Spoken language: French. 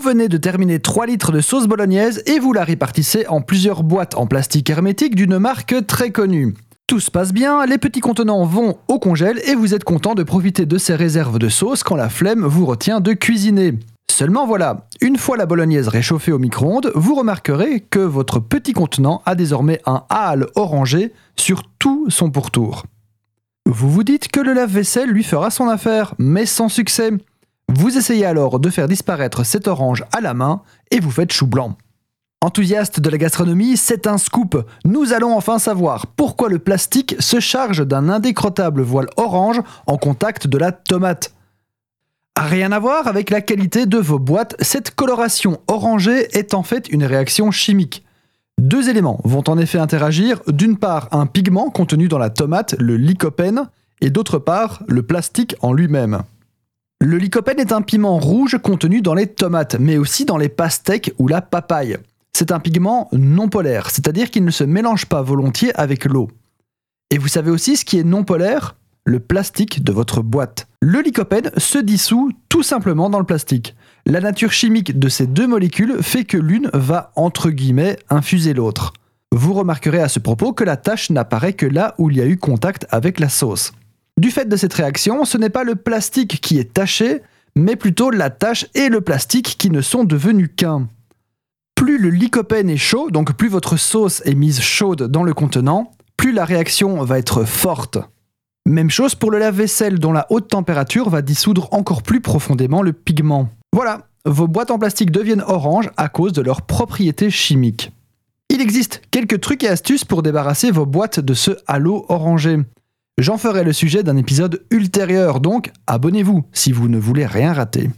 Vous venez de terminer 3 litres de sauce bolognaise et vous la répartissez en plusieurs boîtes en plastique hermétique d'une marque très connue. Tout se passe bien, les petits contenants vont au congèle et vous êtes content de profiter de ces réserves de sauce quand la flemme vous retient de cuisiner. Seulement voilà, une fois la bolognaise réchauffée au micro-ondes, vous remarquerez que votre petit contenant a désormais un hâle orangé sur tout son pourtour. Vous vous dites que le lave-vaisselle lui fera son affaire, mais sans succès. Vous essayez alors de faire disparaître cet orange à la main et vous faites chou blanc. Enthousiaste de la gastronomie, c'est un scoop. Nous allons enfin savoir pourquoi le plastique se charge d'un indécrottable voile orange en contact de la tomate. Rien à voir avec la qualité de vos boîtes, cette coloration orangée est en fait une réaction chimique. Deux éléments vont en effet interagir, d'une part un pigment contenu dans la tomate, le lycopène, et d'autre part le plastique en lui-même. Le lycopène est un piment rouge contenu dans les tomates, mais aussi dans les pastèques ou la papaye. C'est un pigment non polaire, c'est-à-dire qu'il ne se mélange pas volontiers avec l'eau. Et vous savez aussi ce qui est non polaire? Le plastique de votre boîte. Le lycopène se dissout tout simplement dans le plastique. La nature chimique de ces deux molécules fait que l'une va, entre guillemets, infuser l'autre. Vous remarquerez à ce propos que la tache n'apparaît que là où il y a eu contact avec la sauce. Du fait de cette réaction, ce n'est pas le plastique qui est taché, mais plutôt la tache et le plastique qui ne sont devenus qu'un. Plus le lycopène est chaud, donc plus votre sauce est mise chaude dans le contenant, plus la réaction va être forte. Même chose pour le lave-vaisselle dont la haute température va dissoudre encore plus profondément le pigment. Voilà, vos boîtes en plastique deviennent orange à cause de leurs propriétés chimiques. Il existe quelques trucs et astuces pour débarrasser vos boîtes de ce halo orangé. J'en ferai le sujet d'un épisode ultérieur, donc abonnez-vous si vous ne voulez rien rater.